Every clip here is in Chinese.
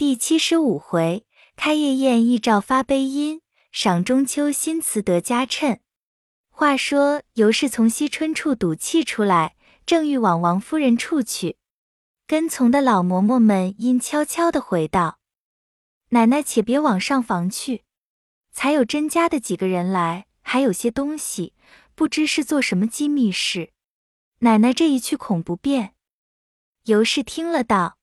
第七十五回，开业宴一照发悲音，赏中秋新词得佳衬。话说尤氏从惜春处赌气出来，正欲往王夫人处去，跟从的老嬷嬷们因悄悄的回道：“奶奶且别往上房去，才有甄家的几个人来，还有些东西，不知是做什么机密事。奶奶这一去恐不便。”尤氏听了道。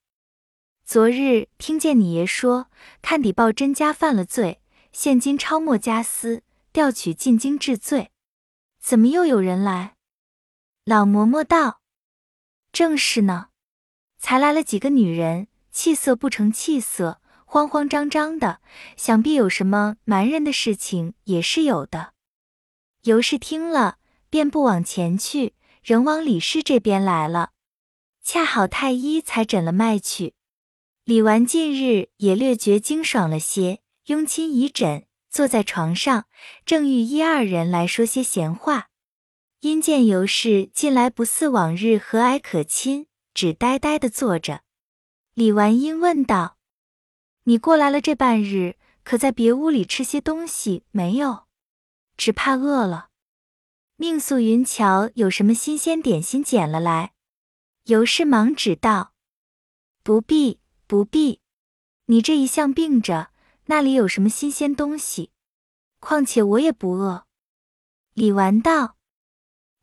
昨日听见你爷说，看底报甄家犯了罪，现今抄没家私，调取进京治罪。怎么又有人来？老嬷嬷道：“正是呢，才来了几个女人，气色不成气色，慌慌张张的，想必有什么瞒人的事情，也是有的。”尤氏听了，便不往前去，仍往李氏这边来了。恰好太医才诊了脉去。李纨近日也略觉精爽了些，拥亲已枕，坐在床上，正欲一二人来说些闲话，因见尤氏近来不似往日和蔼可亲，只呆呆的坐着。李纨因问道：“你过来了这半日，可在别屋里吃些东西没有？只怕饿了。命素云瞧有什么新鲜点心捡了来。”尤氏忙指道：“不必。”不必，你这一向病着，那里有什么新鲜东西？况且我也不饿。李纨道：“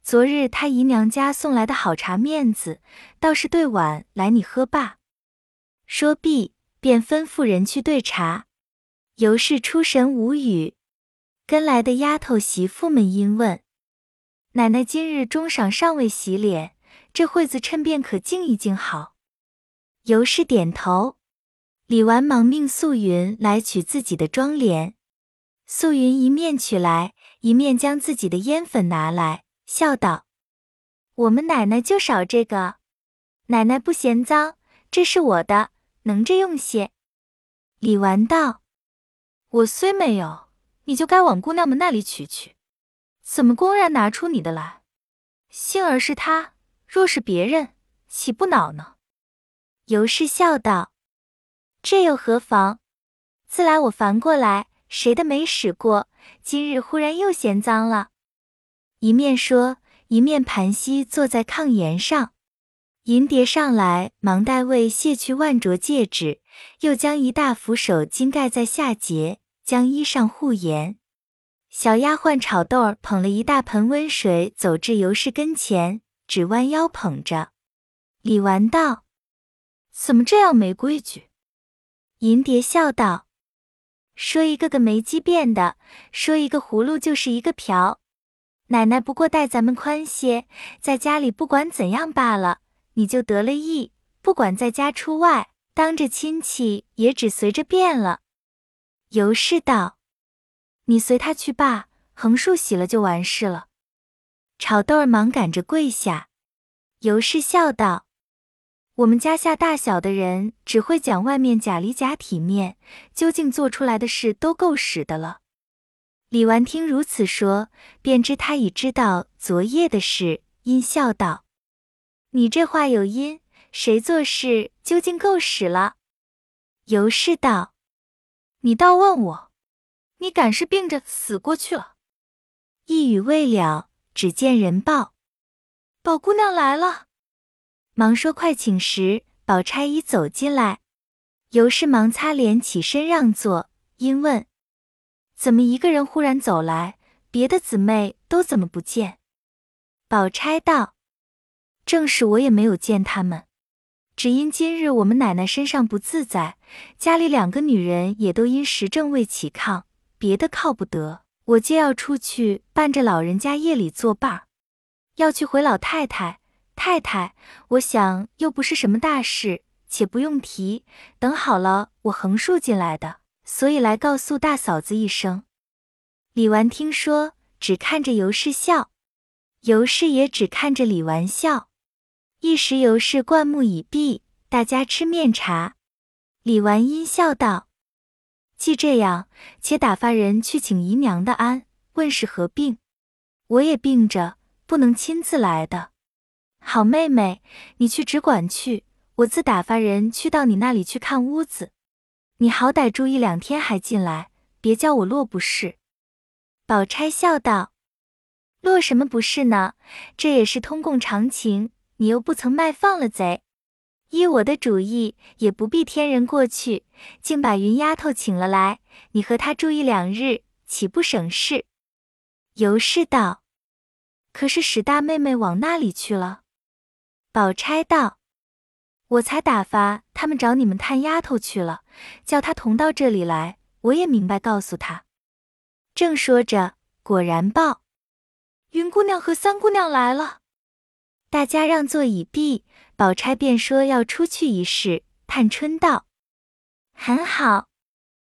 昨日他姨娘家送来的好茶面子，倒是对碗来你喝罢。”说毕，便吩咐人去兑茶。尤氏出神无语，跟来的丫头媳妇们因问：“奶奶今日中晌尚未洗脸，这会子趁便可静一静好。”尤氏点头，李纨忙命素云来取自己的妆奁。素云一面取来，一面将自己的烟粉拿来，笑道：“我们奶奶就少这个，奶奶不嫌脏，这是我的，能着用些。”李纨道：“我虽没有，你就该往姑娘们那里取去，怎么公然拿出你的来？幸而是他，若是别人，岂不恼呢？”尤氏笑道：“这又何妨？自来我烦过来，谁的没使过？今日忽然又嫌脏了。”一面说，一面盘膝坐在炕沿上。银蝶上来，忙代为卸去万镯戒指，又将一大扶手巾盖在下节，将衣裳护严。小丫鬟炒豆儿捧了一大盆温水，走至尤氏跟前，只弯腰捧着。李纨道。怎么这样没规矩？银蝶笑道：“说一个个没机变的，说一个葫芦就是一个瓢。奶奶不过待咱们宽些，在家里不管怎样罢了，你就得了意。不管在家出外，当着亲戚也只随着变了。”尤氏道：“你随他去罢，横竖洗了就完事了。”炒豆儿忙赶着跪下。尤氏笑道。我们家下大小的人只会讲外面假里假体面，究竟做出来的事都够使的了。李纨听如此说，便知他已知道昨夜的事，因笑道：“你这话有因，谁做事究竟够使了？”尤氏道：“你倒问我，你敢是病着死过去了？”一语未了，只见人报：“宝姑娘来了。”忙说：“快请时，宝钗已走进来。尤氏忙擦脸起身让座，因问：怎么一个人忽然走来？别的姊妹都怎么不见？宝钗道：正是我也没有见他们，只因今日我们奶奶身上不自在，家里两个女人也都因时政未起炕，别的靠不得，我就要出去伴着老人家夜里作伴儿，要去回老太太。”太太，我想又不是什么大事，且不用提。等好了，我横竖进来的，所以来告诉大嫂子一声。李纨听说，只看着尤氏笑，尤氏也只看着李纨笑。一时尤氏灌木已毕，大家吃面茶。李纨阴笑道：“既这样，且打发人去请姨娘的安，问是何病。我也病着，不能亲自来的。”好妹妹，你去只管去，我自打发人去到你那里去看屋子。你好歹住一两天还进来，别叫我落不是。”宝钗笑道：“落什么不是呢？这也是通共常情。你又不曾卖放了贼。依我的主意，也不必天人过去，竟把云丫头请了来，你和她住一两日，岂不省事？”尤氏道：“可是史大妹妹往那里去了？”宝钗道：“我才打发他们找你们探丫头去了，叫她同到这里来。我也明白告诉她。”正说着，果然报：“云姑娘和三姑娘来了。”大家让座已毕，宝钗便说要出去一试。探春道：“很好，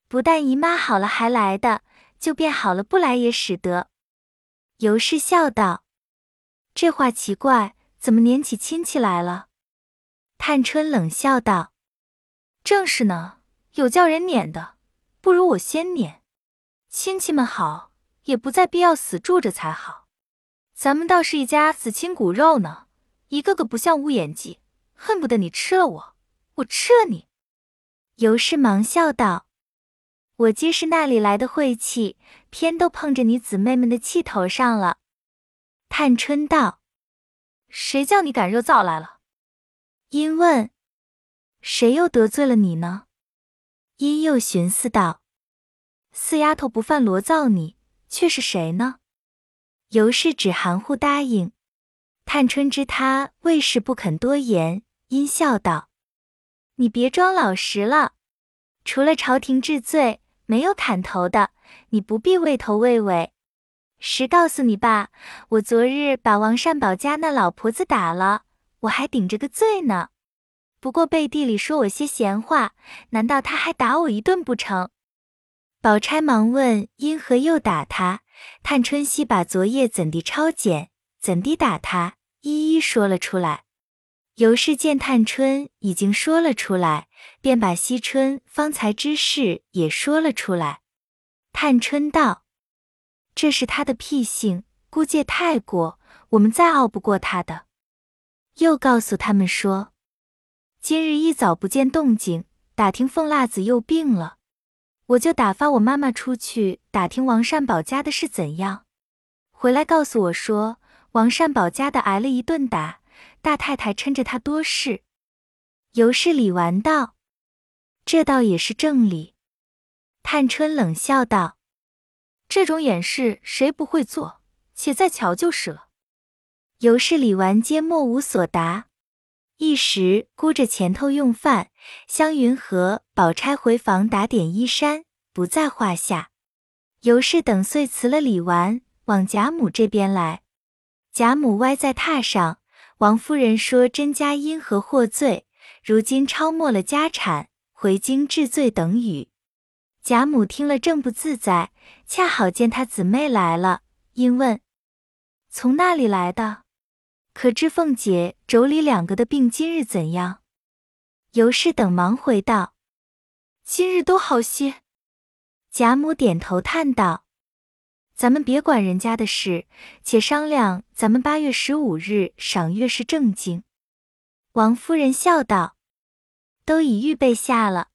不但姨妈好了还来的，就便好了不来也使得。”尤氏笑道：“这话奇怪，怎么撵起亲戚来了？”探春冷笑道：“正是呢，有叫人撵的，不如我先撵。亲戚们好，也不再必要死住着才好。咱们倒是一家死亲骨肉呢，一个个不像乌眼鸡，恨不得你吃了我，我吃了你。”尤氏忙笑道。我皆是那里来的晦气，偏都碰着你姊妹们的气头上了。探春道：“谁叫你赶热灶来了？”因问：“谁又得罪了你呢？”因又寻思道：“四丫头不犯罗灶你，却是谁呢？”尤氏只含糊答应。探春知他为事不肯多言，因笑道：“你别装老实了，除了朝廷治罪。”没有砍头的，你不必畏头畏尾。实告诉你吧，我昨日把王善保家那老婆子打了，我还顶着个罪呢。不过背地里说我些闲话，难道他还打我一顿不成？宝钗忙问因何又打他？探春熙把昨夜怎地抄检，怎地打他，一一说了出来。尤氏见探春已经说了出来，便把惜春方才之事也说了出来。探春道：“这是他的癖性，姑借太过，我们再拗不过他的。”又告诉他们说：“今日一早不见动静，打听凤辣子又病了，我就打发我妈妈出去打听王善保家的是怎样，回来告诉我说，王善保家的挨了一顿打。”大太太趁着他多事，尤氏理完道：“这倒也是正理。”探春冷笑道：“这种掩饰谁不会做？且再瞧就是了。”尤氏李纨，皆莫无所答。一时顾着前头用饭，湘云和宝钗回房打点衣衫，不在话下。尤氏等遂辞了李纨，往贾母这边来。贾母歪在榻上。王夫人说：“甄家因何获罪？如今抄没了家产，回京治罪等语。”贾母听了正不自在，恰好见她姊妹来了，因问：“从那里来的？可知凤姐、妯娌两个的病今日怎样？”尤氏等忙回道：“今日都好些。”贾母点头叹道。咱们别管人家的事，且商量咱们八月十五日赏月是正经。王夫人笑道：“都已预备下了，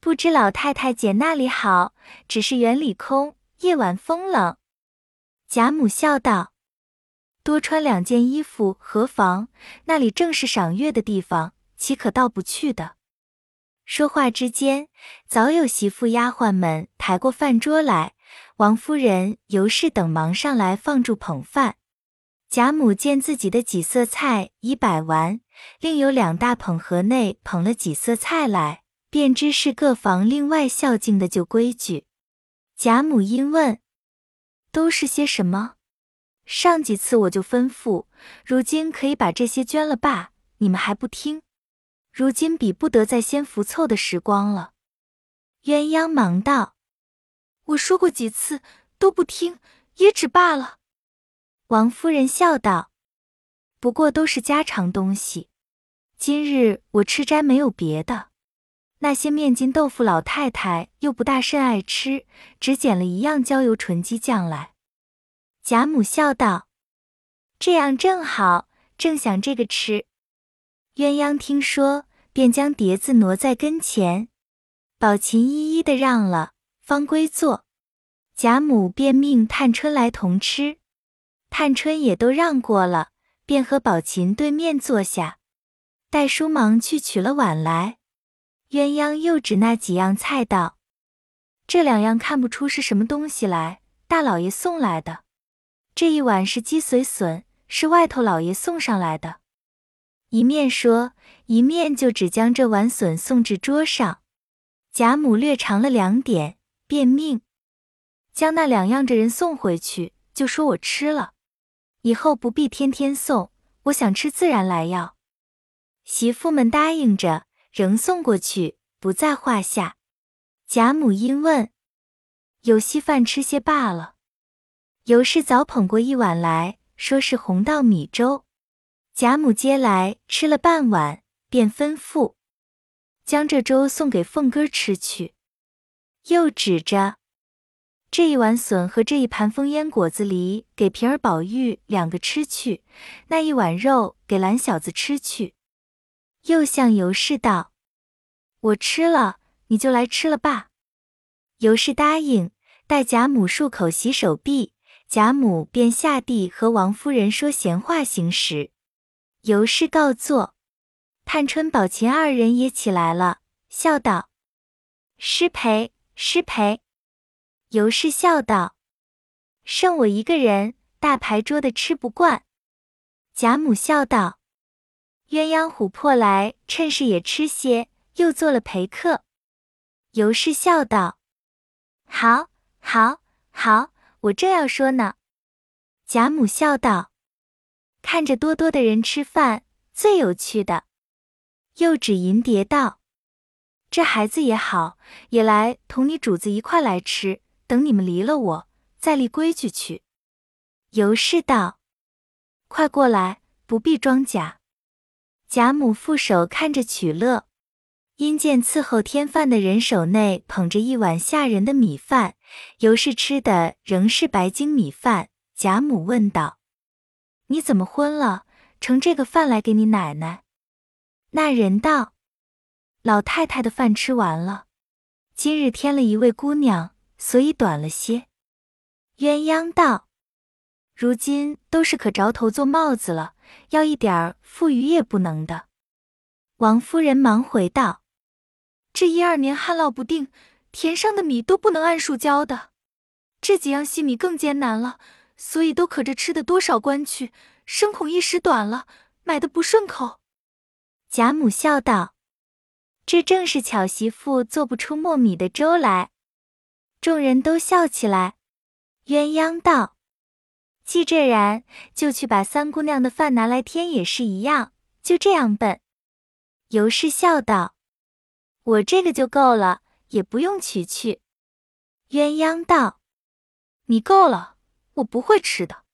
不知老太太姐那里好？只是园里空，夜晚风冷。”贾母笑道：“多穿两件衣服何妨？那里正是赏月的地方，岂可到不去的？”说话之间，早有媳妇丫鬟们抬过饭桌来。王夫人、尤氏等忙上来放住捧饭。贾母见自己的几色菜已摆完，另有两大捧盒内捧了几色菜来，便知是各房另外孝敬的旧规矩。贾母因问：“都是些什么？上几次我就吩咐，如今可以把这些捐了罢，你们还不听？如今比不得再先福凑的时光了。”鸳鸯忙道。我说过几次都不听，也只罢了。王夫人笑道：“不过都是家常东西。今日我吃斋没有别的，那些面筋豆腐老太太又不大甚爱吃，只捡了一样焦油纯鸡酱来。”贾母笑道：“这样正好，正想这个吃。”鸳鸯听说，便将碟子挪在跟前。宝琴一一的让了，方归坐。贾母便命探春来同吃，探春也都让过了，便和宝琴对面坐下。黛叔忙去取了碗来，鸳鸯又指那几样菜道：“这两样看不出是什么东西来，大老爷送来的。这一碗是鸡髓笋，是外头老爷送上来的。”一面说，一面就只将这碗笋送至桌上。贾母略尝了两点，便命将那两样着人送回去，就说我吃了，以后不必天天送，我想吃自然来要。媳妇们答应着，仍送过去，不在话下。贾母因问：“有稀饭吃些罢了。”尤氏早捧过一碗来说是红稻米粥。贾母接来吃了半碗，便吩咐将这粥送给凤哥吃去。又指着这一碗笋和这一盘风烟果子梨给平儿、宝玉两个吃去，那一碗肉给懒小子吃去。又向尤氏道：“我吃了，你就来吃了吧。”尤氏答应，待贾母漱口洗手毕，贾母便下地和王夫人说闲话行时。尤氏告坐，探春、宝琴二人也起来了，笑道：“失陪，失陪。”尤氏笑道：“剩我一个人，大牌桌的吃不惯。”贾母笑道：“鸳鸯琥珀来，趁势也吃些，又做了陪客。”尤氏笑道：“好，好，好，我正要说呢。”贾母笑道。看着多多的人吃饭最有趣的，又指银蝶道：“这孩子也好，也来同你主子一块来吃。等你们离了我，再立规矩去。”尤氏道：“快过来，不必装假。”贾母负手看着取乐，因见伺候添饭的人手内捧着一碗下人的米饭，尤氏吃的仍是白精米饭。贾母问道。你怎么昏了？盛这个饭来给你奶奶。那人道：“老太太的饭吃完了，今日添了一位姑娘，所以短了些。”鸳鸯道：“如今都是可着头做帽子了，要一点儿富余也不能的。”王夫人忙回道：“这一二年旱涝不定，田上的米都不能按数交的，这几样细米更艰难了。”所以都可着吃的多少关去，生恐一时短了，买的不顺口。贾母笑道：“这正是巧媳妇做不出糯米的粥来。”众人都笑起来。鸳鸯道：“既这然，就去把三姑娘的饭拿来添也是一样，就这样笨。”尤氏笑道：“我这个就够了，也不用取去。”鸳鸯道：“你够了。”我不会吃的。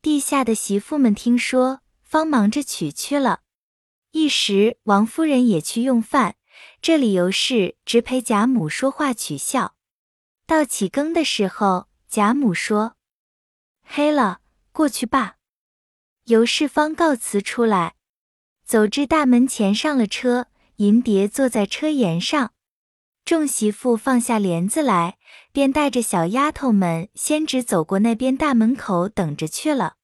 地下的媳妇们听说，方忙着取去了。一时王夫人也去用饭，这里尤氏直陪贾母说话取笑。到起更的时候，贾母说：“黑了，过去罢。”尤氏方告辞出来，走至大门前上了车，银蝶坐在车沿上。众媳妇放下帘子来，便带着小丫头们先只走过那边大门口等着去了。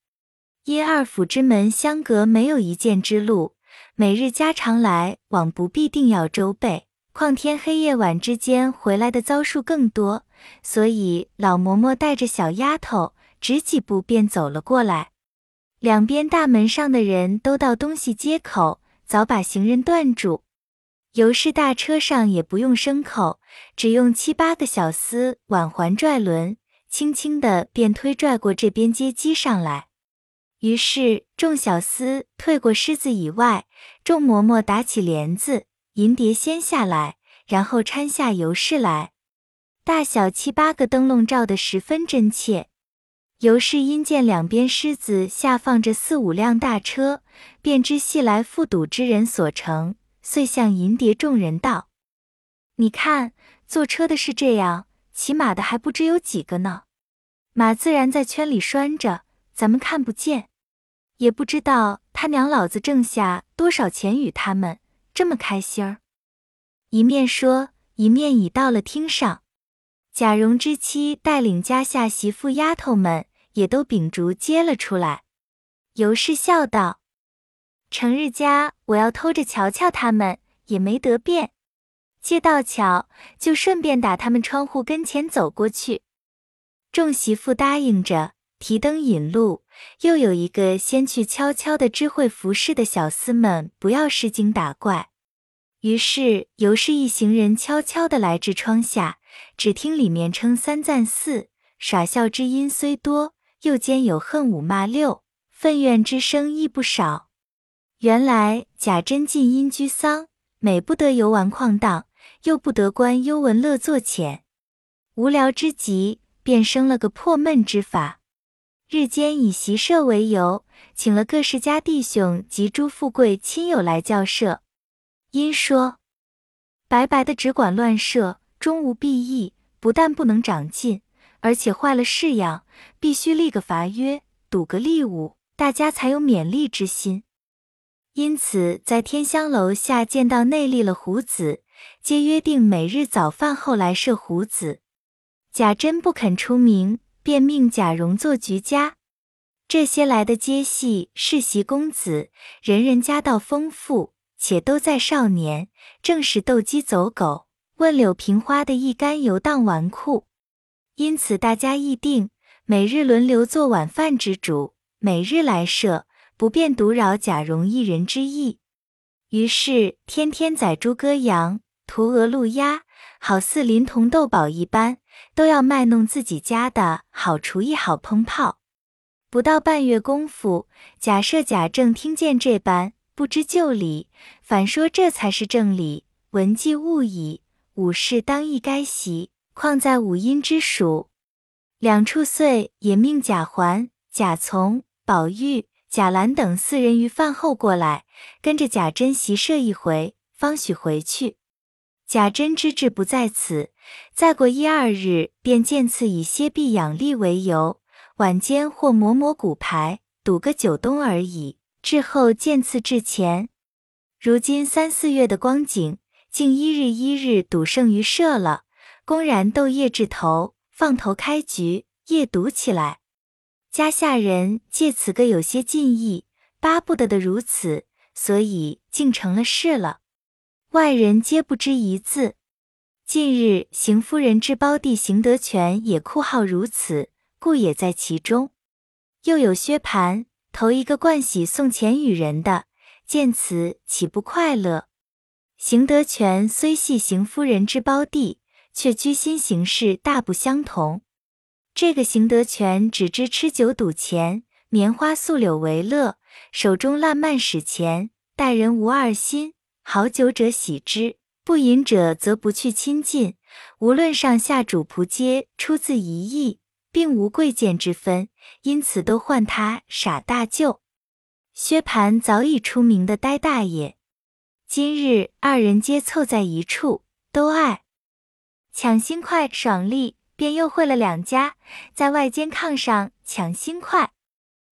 因二府之门相隔没有一箭之路，每日家常来往不必定要周备，况天黑夜晚之间回来的遭数更多，所以老嬷嬷带着小丫头，只几步便走了过来。两边大门上的人都到东西街口，早把行人断住。尤氏大车上也不用牲口，只用七八个小厮挽环拽轮，轻轻的便推拽过这边街机上来。于是众小厮退过狮子以外，众嬷嬷打起帘子，银蝶先下来，然后搀下尤氏来。大小七八个灯笼照得十分真切。尤氏因见两边狮子下放着四五辆大车，便知系来赴赌之人所乘。遂向银蝶众人道：“你看，坐车的是这样，骑马的还不知有几个呢。马自然在圈里拴着，咱们看不见，也不知道他娘老子挣下多少钱与他们，这么开心儿。”一面说，一面已到了厅上。贾蓉之妻带领家下媳妇丫头们也都秉烛接了出来。尤氏笑道：“成日家我要偷着瞧瞧他们，也没得便。接到巧，就顺便打他们窗户跟前走过去。”众媳妇答应着，提灯引路。又有一个先去悄悄的知会服侍的小厮们，不要失惊打怪。于是尤氏一行人悄悄的来至窗下。只听里面称三赞四，耍笑之音虽多，又兼有恨五骂六，愤怨之声亦不少。原来贾珍进因居丧，每不得游玩旷荡，又不得观幽闻乐作浅，无聊之极，便生了个破闷之法。日间以习射为由，请了各世家弟兄及诸富贵亲友来教射。因说白白的只管乱射。终无裨益，不但不能长进，而且坏了式样。必须立个罚约，赌个利物，大家才有勉励之心。因此，在天香楼下见到内立了胡子，皆约定每日早饭后来设胡子。贾珍不肯出名，便命贾蓉做局家。这些来的接戏世袭公子，人人家道丰富，且都在少年，正是斗鸡走狗。问柳平花的一干游荡纨绔，因此大家议定，每日轮流做晚饭之主，每日来设，不便独扰贾蓉一人之意。于是天天宰猪割羊，屠鹅鹿鸭，好似临潼斗宝一般，都要卖弄自己家的好厨艺、好烹炮。不到半月功夫，贾赦、贾政听见这般，不知就理，反说这才是正理，闻记勿已。武士当亦该习，况在五阴之属。两处岁也命贾环、贾从、宝玉、贾兰等四人于饭后过来，跟着贾珍习射一回，方许回去。贾珍之志不在此，再过一二日，便见次以歇臂养力为由，晚间或磨磨骨牌，赌个九东而已。至后见次至前，如今三四月的光景。竟一日一日赌胜于社了，公然斗夜至头，放头开局，夜赌起来。家下人借此个有些近意，巴不得的如此，所以竟成了事了。外人皆不知一字。近日邢夫人之胞弟邢德全也酷好如此，故也在其中。又有薛蟠投一个惯喜送钱与人的，见此岂不快乐？邢德全虽系邢夫人之胞弟，却居心行事大不相同。这个邢德全只知吃酒赌钱，棉花素柳为乐，手中烂漫使钱，待人无二心。好酒者喜之，不饮者则不去亲近。无论上下主仆皆出自一意，并无贵贱之分，因此都唤他傻大舅。薛蟠早已出名的呆大爷。今日二人皆凑在一处，都爱抢新快爽利，便又会了两家，在外间炕上抢新快。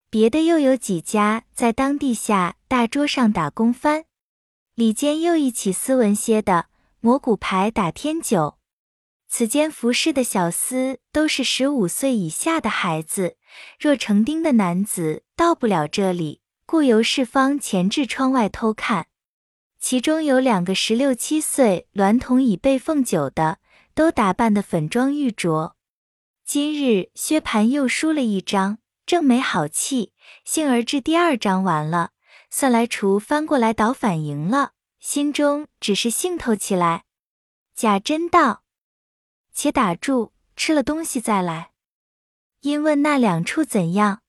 别的又有几家在当地下大桌上打工翻，里间又一起斯文些的磨骨牌打天九。此间服侍的小厮都是十五岁以下的孩子，若成丁的男子到不了这里，故由世方前至窗外偷看。其中有两个十六七岁娈童已被奉酒的，都打扮得粉妆玉琢。今日薛蟠又输了一张，正没好气，幸而至第二张完了，算来厨翻过来倒反赢了，心中只是兴头起来。贾珍道：“且打住，吃了东西再来。”因问那两处怎样，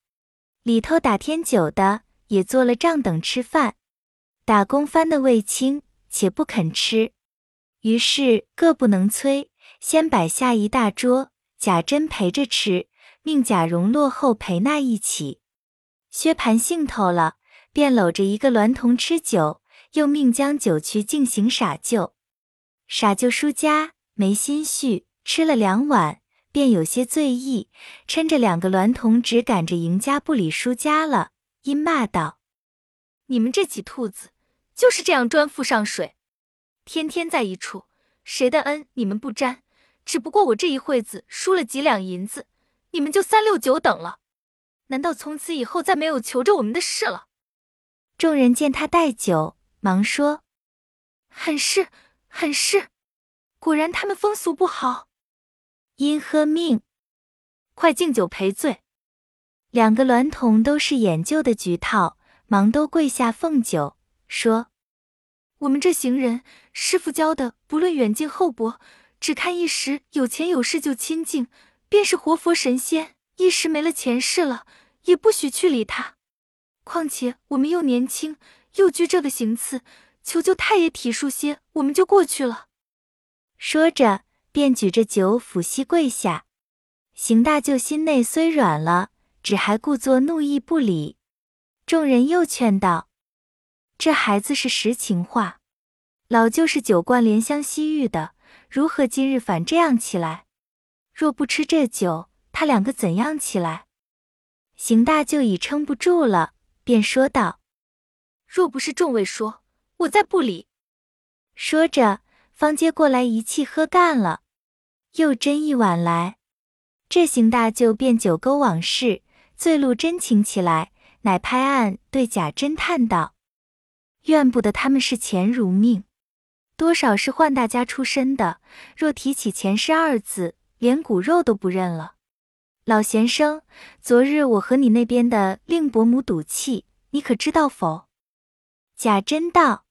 里头打天酒的也做了账等吃饭。打工番的卫青，且不肯吃，于是各不能催，先摆下一大桌，贾珍陪着吃，命贾蓉落后陪那一起。薛蟠兴头了，便搂着一个娈童吃酒，又命将酒去进行傻舅。傻舅输家没心绪，吃了两碗，便有些醉意，趁着两个娈童只赶着赢家不理输家了，因骂道：“你们这几兔子！”就是这样专附上水，天天在一处，谁的恩你们不沾？只不过我这一会子输了几两银子，你们就三六九等了。难道从此以后再没有求着我们的事了？众人见他带酒，忙说：“很是，很是。果然他们风俗不好。”因喝命，快敬酒赔罪。两个娈童都是演旧的局套，忙都跪下奉酒，说：“我们这行人，师傅教的，不论远近厚薄，只看一时有钱有势就亲近，便是活佛神仙；一时没了钱势了。”也不许去理他。况且我们又年轻，又居这个行次，求求太爷体恤些，我们就过去了。说着，便举着酒抚膝跪下。邢大舅心内虽软了，只还故作怒意不理。众人又劝道：“这孩子是实情话，老舅是酒惯怜香惜玉的，如何今日反这样起来？若不吃这酒，他两个怎样起来？”邢大舅已撑不住了，便说道：“若不是众位说，我再不理。”说着，方接过来一气喝干了，又斟一碗来。这邢大舅便酒勾往事，醉露真情起来，乃拍案对贾珍叹道：“怨不得他们视钱如命，多少是宦大家出身的，若提起前世二字，连骨肉都不认了。”老先生，昨日我和你那边的令伯母赌气，你可知道否？贾珍道：“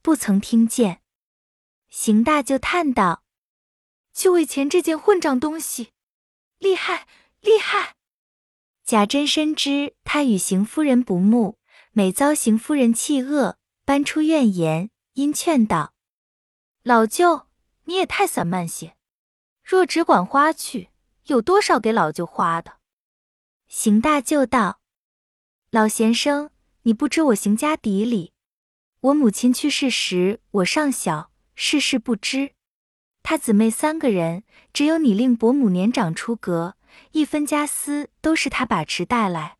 不曾听见。”邢大就叹道：“就为钱这件混账东西，厉害厉害！”贾珍深知他与邢夫人不睦，每遭邢夫人气恶，搬出怨言，因劝道：“老舅，你也太散漫些，若只管花去。”有多少给老舅花的？邢大舅道：“老先生，你不知我邢家底里。我母亲去世时，我尚小，世事不知。他姊妹三个人，只有你令伯母年长出阁，一分家私都是他把持带来。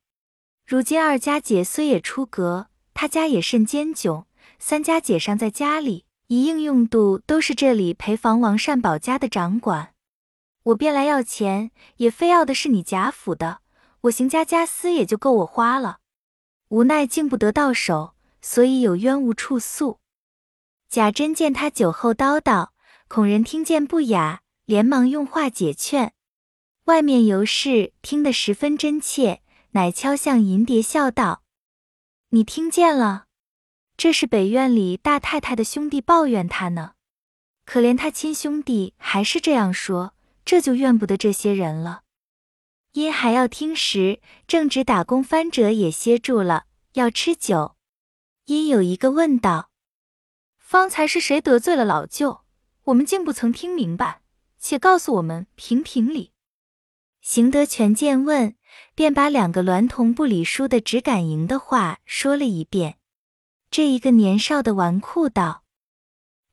如今二家姐虽也出阁，他家也甚艰窘。三家姐尚在家里，一应用度都是这里陪房王善保家的掌管。”我便来要钱，也非要的是你贾府的，我邢家家私也就够我花了。无奈竟不得到手，所以有冤无处诉。贾珍见他酒后叨叨，恐人听见不雅，连忙用话解劝。外面尤氏听得十分真切，乃敲向银蝶笑道：“你听见了？这是北院里大太太的兄弟抱怨他呢。可怜他亲兄弟还是这样说。”这就怨不得这些人了。因还要听时，正值打工翻者也歇住了，要吃酒。因有一个问道：“方才是谁得罪了老舅？我们竟不曾听明白，且告诉我们评评理。”邢德全见问，便把两个娈童不理书的只敢赢的话说了一遍。这一个年少的纨绔道：“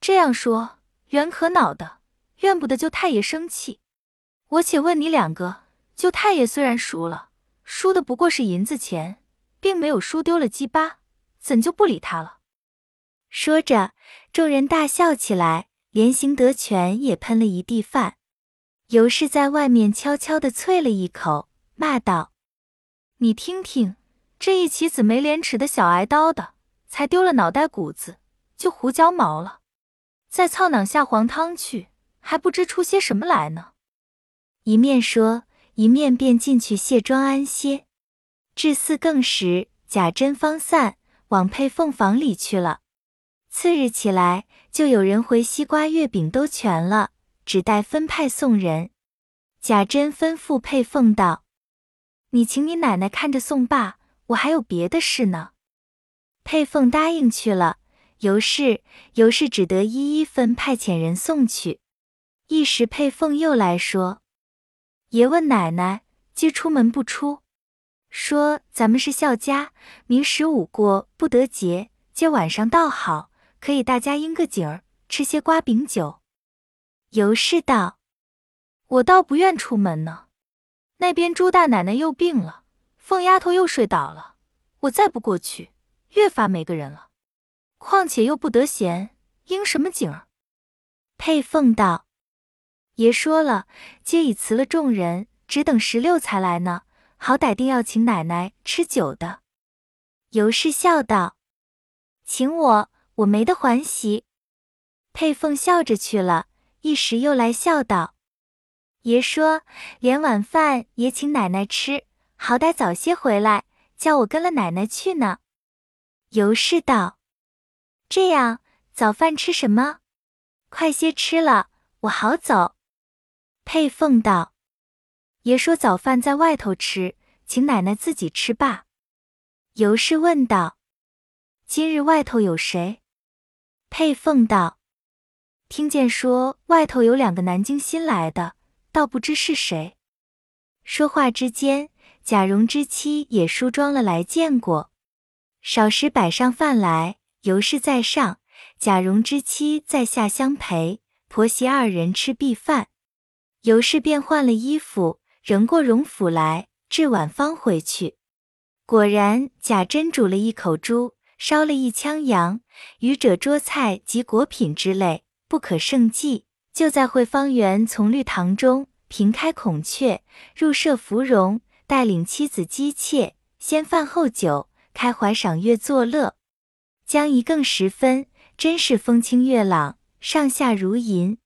这样说，袁可恼的，怨不得舅太爷生气。”我且问你两个，舅太爷虽然输了，输的不过是银子钱，并没有输丢了鸡巴，怎就不理他了？说着，众人大笑起来，连邢德全也喷了一地饭。尤氏在外面悄悄地啐了一口，骂道：“你听听，这一起子没廉耻的小挨刀的，才丢了脑袋骨子，就胡椒毛了，再操囊下黄汤去，还不知出些什么来呢。”一面说，一面便进去卸妆安歇。至四更时，贾珍方散，往配凤房里去了。次日起来，就有人回西瓜月饼都全了，只待分派送人。贾珍吩咐配凤道：“你请你奶奶看着送罢，我还有别的事呢。”佩凤答应去了。尤氏，尤氏只得一一分派遣人送去。一时佩凤又来说。爷问奶奶：“皆出门不出？”说：“咱们是孝家，明十五过不得节，今晚上倒好，可以大家应个景儿，吃些瓜饼酒。”尤氏道：“我倒不愿出门呢。那边朱大奶奶又病了，凤丫头又睡倒了，我再不过去，越发没个人了。况且又不得闲，应什么景儿？”佩凤道：“爷说了，皆已辞了众人，只等十六才来呢。好歹定要请奶奶吃酒的。”尤氏笑道：“请我，我没得还席。”佩凤笑着去了，一时又来笑道：“爷说连晚饭也请奶奶吃，好歹早些回来，叫我跟了奶奶去呢。”尤氏道：“这样，早饭吃什么？快些吃了，我好走。”佩凤道：“爷说早饭在外头吃，请奶奶自己吃罢。”尤氏问道：“今日外头有谁？”佩凤道：“听见说外头有两个南京新来的，倒不知是谁。”说话之间，贾蓉之妻也梳妆了来见过。少时摆上饭来，尤氏在上，贾蓉之妻在下相陪，婆媳二人吃毕饭。尤氏便换了衣服，仍过荣府来，至晚方回去。果然，贾珍煮了一口猪，烧了一腔羊，余者桌菜及果品之类，不可胜计。就在惠芳园从绿堂中平开孔雀，入设芙蓉，带领妻子姬妾，先饭后酒。开怀赏月作乐，将一更时分，真是风清月朗，上下如银。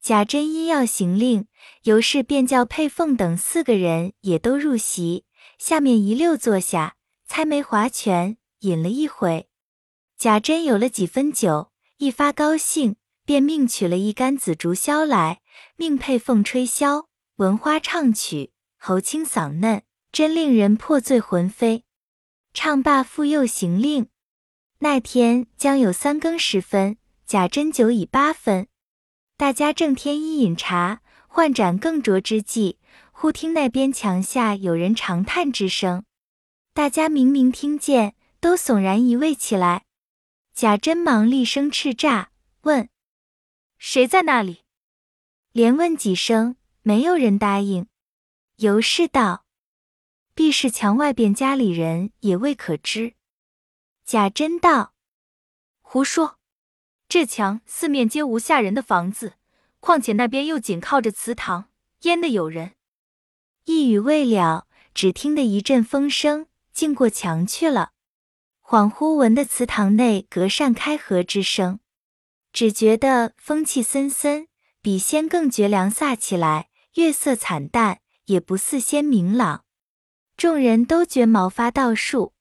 贾珍因要行令，尤氏便叫佩凤等四个人也都入席，下面一溜坐下，猜梅划拳，饮了一回。贾珍有了几分酒，一发高兴，便命取了一杆紫竹箫来，命佩凤吹箫，闻花唱曲，喉清嗓嫩，真令人破醉魂飞。唱罢复又行令，那天将有三更时分，贾珍酒已八分，大家正添衣饮茶，换盏更酌之际，忽听那边墙下有人长叹之声，大家明明听见，都悚然一畏起来。贾珍忙厉声叱咤，问谁在那里？连问几声，没有人答应。尤氏道。必是墙外边家里人也未可知。贾珍道：“胡说！这墙四面皆无下人的房子，况且那边又紧靠着祠堂，焉得有人？”一语未了，只听得一阵风声，竟过墙去了。恍惚闻得祠堂内隔扇开合之声，只觉得风气森森，比先更觉凉飒起来。月色惨淡，也不似先明朗。众人都觉毛发倒竖，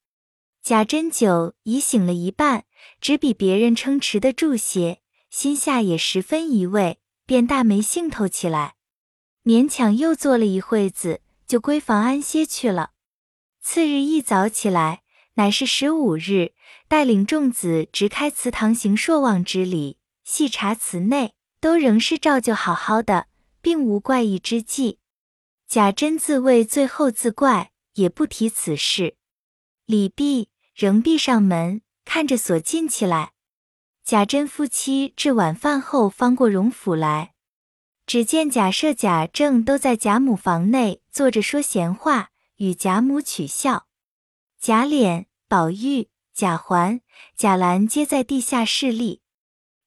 贾珍酒已醒了一半，只比别人撑持得住些，心下也十分疑味，便大没兴头起来，勉强又坐了一会子，就归房安歇去了。次日一早起来，乃是十五日，带领众子直开祠堂行朔望之礼，细查祠内，都仍是照旧好好的，并无怪异之迹。贾珍自谓最后自怪。也不提此事，李泌仍闭上门，看着锁进起来。贾珍夫妻至晚饭后方过荣府来，只见贾赦、贾政都在贾母房内坐着说闲话，与贾母取笑。贾琏、宝玉、贾环、贾兰皆在地下侍立。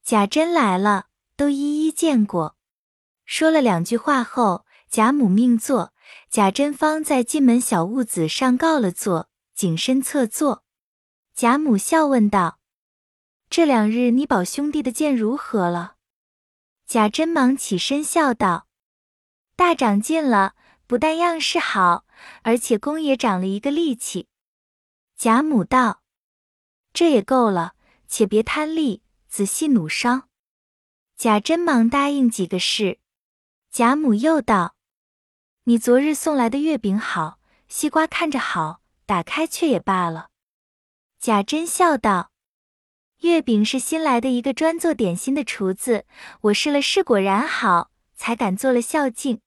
贾珍来了，都一一见过，说了两句话后，贾母命坐。贾珍芳在进门小屋子上告了座，谨身侧坐。贾母笑问道：“这两日你宝兄弟的剑如何了？”贾珍忙起身笑道：“大长进了，不但样式好，而且功也长了一个力气。”贾母道：“这也够了，且别贪利，仔细弩伤。”贾珍忙答应几个事。贾母又道。你昨日送来的月饼好，西瓜看着好，打开却也罢了。贾珍笑道：“月饼是新来的一个专做点心的厨子，我试了试，果然好，才敢做了孝敬。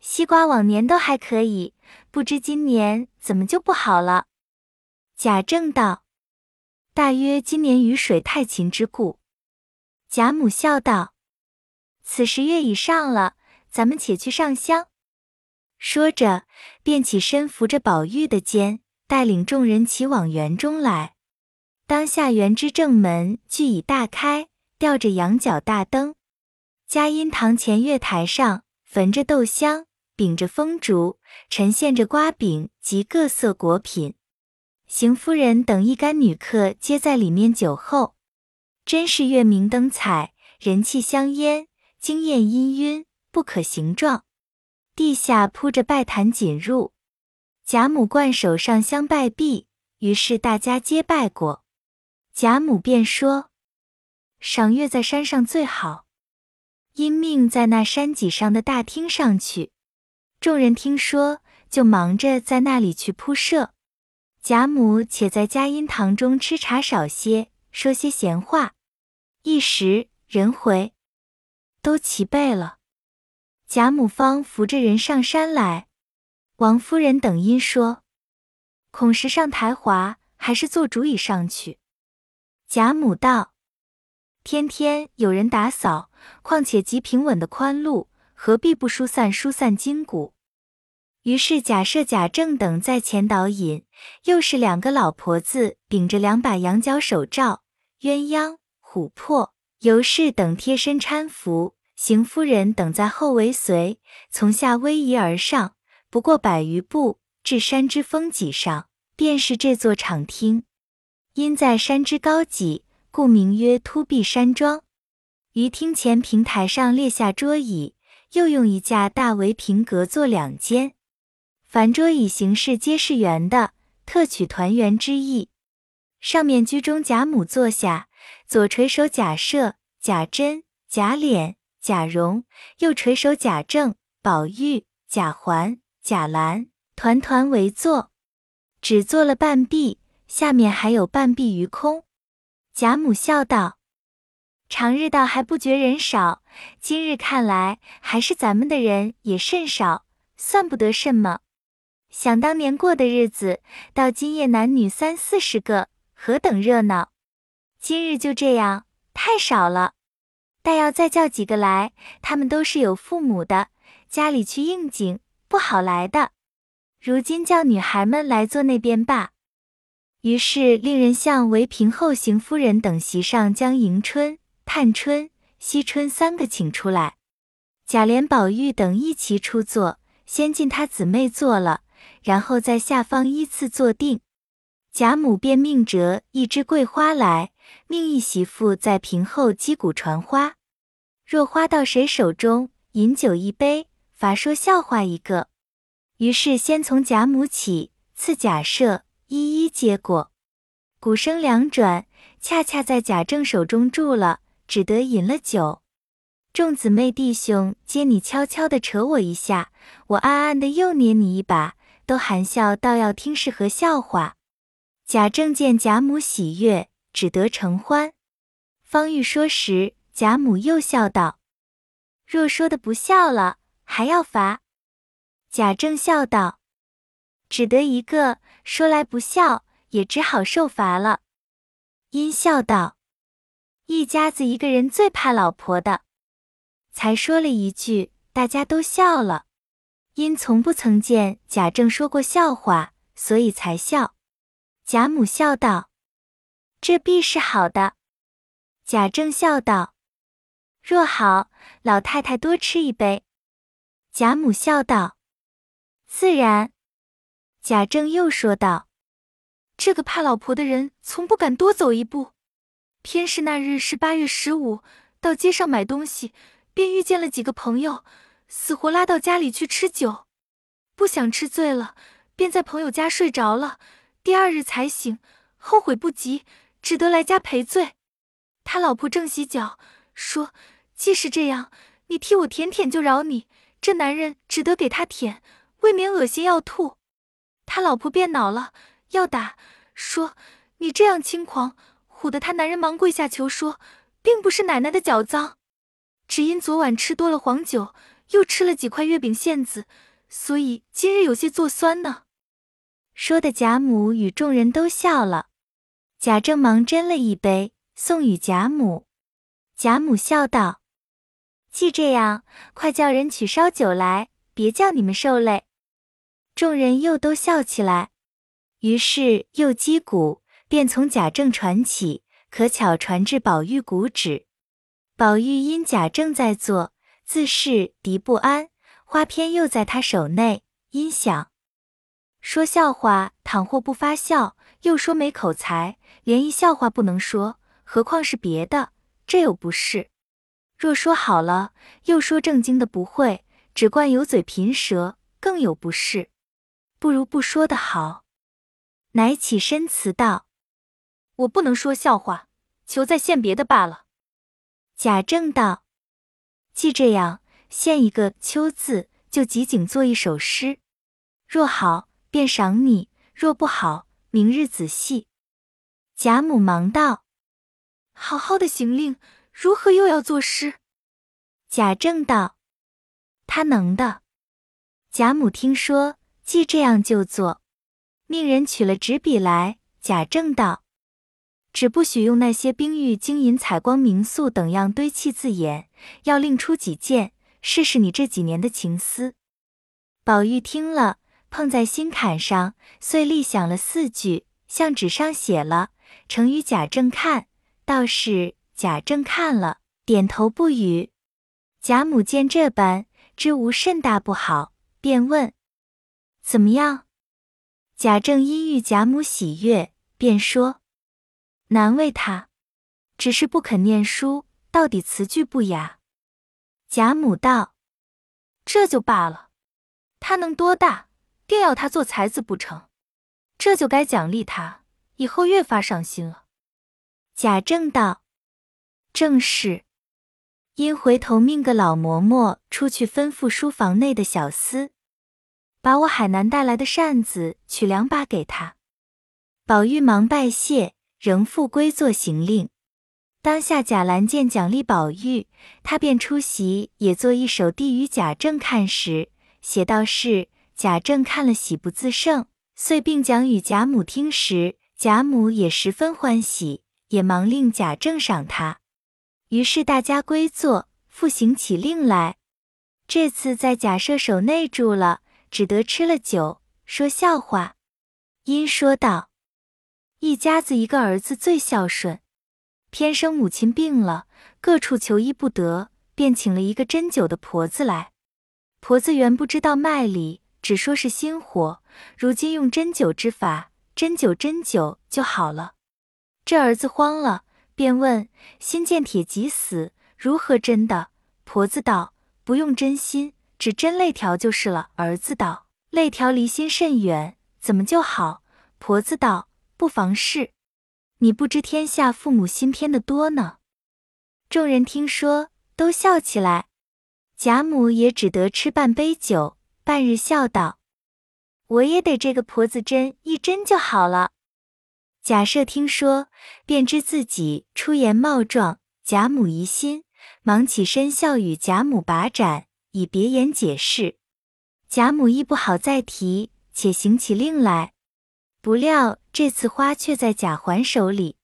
西瓜往年都还可以，不知今年怎么就不好了。”贾政道：“大约今年雨水太勤之故。”贾母笑道：“此时月已上了，咱们且去上香。”说着，便起身扶着宝玉的肩，带领众人齐往园中来。当下园之正门俱已大开，吊着羊角大灯。嘉荫堂前月台上，焚着豆香，秉着风烛，陈献着瓜饼及各色果品。邢夫人等一干女客皆在里面酒后，真是月明灯彩，人气香烟，惊艳氤氲，不可形状。地下铺着拜坛锦褥，贾母冠手上香拜毕，于是大家皆拜过。贾母便说：“赏月在山上最好。”因命在那山脊上的大厅上去。众人听说，就忙着在那里去铺设。贾母且在嘉荫堂中吃茶少些，说些闲话。一时人回，都齐备了。贾母方扶着人上山来。王夫人等因说：“恐时上台滑，还是坐竹椅上去。”贾母道：“天天有人打扫，况且极平稳的宽路，何必不疏散疏散筋骨？”于是贾赦、贾政等在前导引，又是两个老婆子秉着两把羊角手罩，鸳鸯、琥珀、尤氏等贴身搀扶。邢夫人等在后尾随，从下逶迤而上，不过百余步，至山之峰脊上，便是这座场厅。因在山之高脊，故名曰突壁山庄。于厅前平台上列下桌椅，又用一架大围屏隔作两间。凡桌椅形式皆是圆的，特取团圆之意。上面居中贾母坐下，左垂手贾赦、贾珍、贾琏。贾蓉又垂手贾政、宝玉、贾环、贾兰团团围坐，只坐了半壁，下面还有半壁余空。贾母笑道：“常日倒还不觉人少，今日看来，还是咱们的人也甚少，算不得什么。想当年过的日子，到今夜男女三四十个，何等热闹！今日就这样，太少了。”但要再叫几个来，他们都是有父母的，家里去应景，不好来的。如今叫女孩们来坐那边罢。于是令人向韦平后邢夫人等席上将迎春、探春、惜春三个请出来，贾琏、宝玉等一齐出座，先进他姊妹坐了，然后在下方依次坐定。贾母便命折一支桂花来。命一媳妇在屏后击鼓传花，若花到谁手中，饮酒一杯，罚说笑话一个。于是先从贾母起，次贾赦，一一接过。鼓声两转，恰恰在贾政手中住了，只得饮了酒。众姊妹弟兄皆你悄悄的扯我一下，我暗暗的又捏你一把，都含笑道要听是何笑话。贾政见贾母喜悦。只得承欢。方欲说时，贾母又笑道：“若说的不笑了，还要罚。”贾政笑道：“只得一个说来不笑，也只好受罚了。”因笑道：“一家子一个人最怕老婆的。”才说了一句，大家都笑了。因从不曾见贾政说过笑话，所以才笑。贾母笑道。这必是好的。贾政笑道：“若好，老太太多吃一杯。”贾母笑道：“自然。”贾政又说道：“这个怕老婆的人，从不敢多走一步。偏是那日是八月十五，到街上买东西，便遇见了几个朋友，死活拉到家里去吃酒，不想吃醉了，便在朋友家睡着了。第二日才醒，后悔不及。”只得来家赔罪。他老婆正洗脚，说：“既是这样，你替我舔舔就饶你。”这男人只得给他舔，未免恶心要吐。他老婆便恼了，要打，说：“你这样轻狂！”唬得他男人忙跪下求说：“并不是奶奶的脚脏，只因昨晚吃多了黄酒，又吃了几块月饼馅子，所以今日有些作酸呢。”说的贾母与众人都笑了。贾政忙斟了一杯，送与贾母。贾母笑道：“既这样，快叫人取烧酒来，别叫你们受累。”众人又都笑起来。于是又击鼓，便从贾政传起，可巧传至宝玉鼓止。宝玉因贾政在做，自是敌不安。花篇又在他手内，因想说笑话，倘或不发笑，又说没口才，连一笑话不能说，何况是别的？这又不是。若说好了，又说正经的不会，只惯油嘴贫舌，更有不是。不如不说的好。乃起身辞道：“我不能说笑话，求再献别的罢了。”贾政道：“既这样。”献一个秋字，就即景做一首诗。若好，便赏你；若不好，明日仔细。贾母忙道：“好好的行令，如何又要作诗？”贾政道：“他能的。”贾母听说，既这样就做，命人取了纸笔来。贾政道：“只不许用那些冰玉、金银、彩光、明素等样堆砌字眼，要另出几件。”试试你这几年的情思。宝玉听了，碰在心坎上，遂立想了四句，向纸上写了，呈与贾政看。倒是贾政看了，点头不语。贾母见这般，知无甚大不好，便问：“怎么样？”贾政因遇贾母喜悦，便说：“难为他，只是不肯念书，到底词句不雅。”贾母道：“这就罢了，他能多大，定要他做才子不成？这就该奖励他，以后越发上心了。”贾政道：“正是。因回头命个老嬷嬷出去吩咐书房内的小厮，把我海南带来的扇子取两把给他。”宝玉忙拜谢，仍复归坐行令。当下贾兰见奖励宝玉，他便出席，也作一首递与贾政看时，写道是：贾政看了喜不自胜，遂并讲与贾母听时，贾母也十分欢喜，也忙令贾政赏他。于是大家归坐，复行起令来。这次在贾赦手内住了，只得吃了酒，说笑话。因说道：一家子一个儿子最孝顺。偏生母亲病了，各处求医不得，便请了一个针灸的婆子来。婆子原不知道脉理，只说是心火，如今用针灸之法，针灸针灸就好了。这儿子慌了，便问：心见铁即死，如何针的？婆子道：不用针心，只针肋条就是了。儿子道：肋条离心甚远，怎么就好？婆子道：不妨事。你不知天下父母心偏的多呢。众人听说，都笑起来。贾母也只得吃半杯酒，半日笑道：“我也得这个婆子针一针就好了。”贾赦听说，便知自己出言冒撞，贾母疑心，忙起身笑与贾母把盏，以别言解释。贾母亦不好再提，且行起令来。不料这次花却在贾环手里。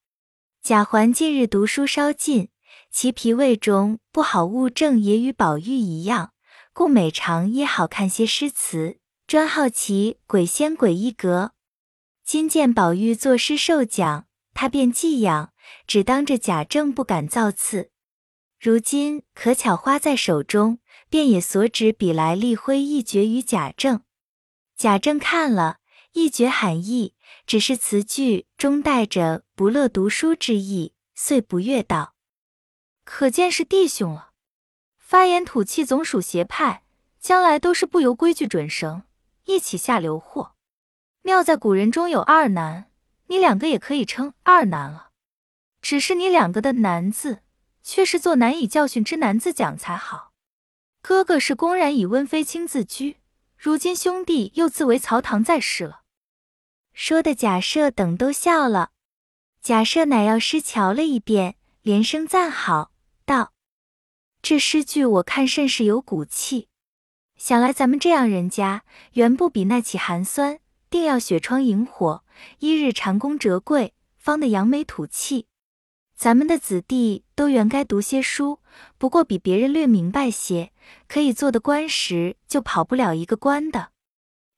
贾环近日读书稍进，其脾胃中不好物症也与宝玉一样，故每常也好看些诗词，专好奇鬼仙鬼一格。今见宝玉作诗受奖，他便寄养，只当着贾政不敢造次。如今可巧花在手中，便也所指笔来立挥一绝于贾政。贾政看了。一绝罕意，只是词句中带着不乐读书之意，遂不悦道：“可见是弟兄了。发言吐气总属邪派，将来都是不由规矩准绳，一起下流货。妙在古人中有二难，你两个也可以称二难了。只是你两个的难字，却是做难以教训之难字讲才好。哥哥是公然以温妃卿自居。”如今兄弟又自为曹堂在世了，说的贾赦等都笑了。贾赦乃要诗瞧了一遍，连声赞好，：“这诗句我看甚是有骨气。想来咱们这样人家，原不比那起寒酸，定要雪窗萤火，一日蟾宫折桂，方得扬眉吐气。咱们的子弟都原该读些书，不过比别人略明白些。”可以做的官时，就跑不了一个官的，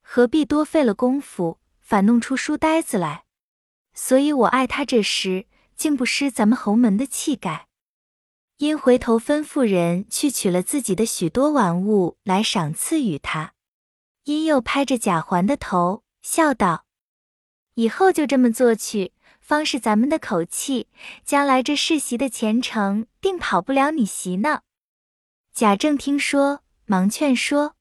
何必多费了功夫，反弄出书呆子来？所以我爱他这诗，竟不失咱们侯门的气概。因回头吩咐人去取了自己的许多玩物来赏赐与他。因又拍着贾环的头，笑道：“以后就这么做去，方是咱们的口气。将来这世袭的前程，定跑不了你袭呢。”贾政听说，忙劝说：“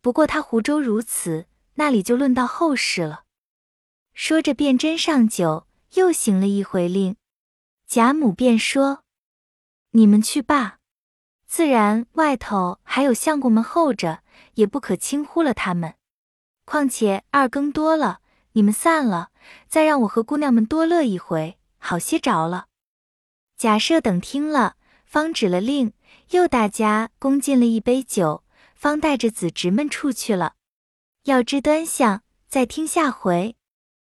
不过他湖州如此，那里就论到后事了。”说着便斟上酒，又行了一回令。贾母便说。你们去罢，自然外头还有相公们候着，也不可轻忽了他们。况且二更多了，你们散了，再让我和姑娘们多乐一回，好些着了。贾赦等听了，方止了令，又大家恭敬了一杯酒，方带着子侄们出去了。要知端详，再听下回。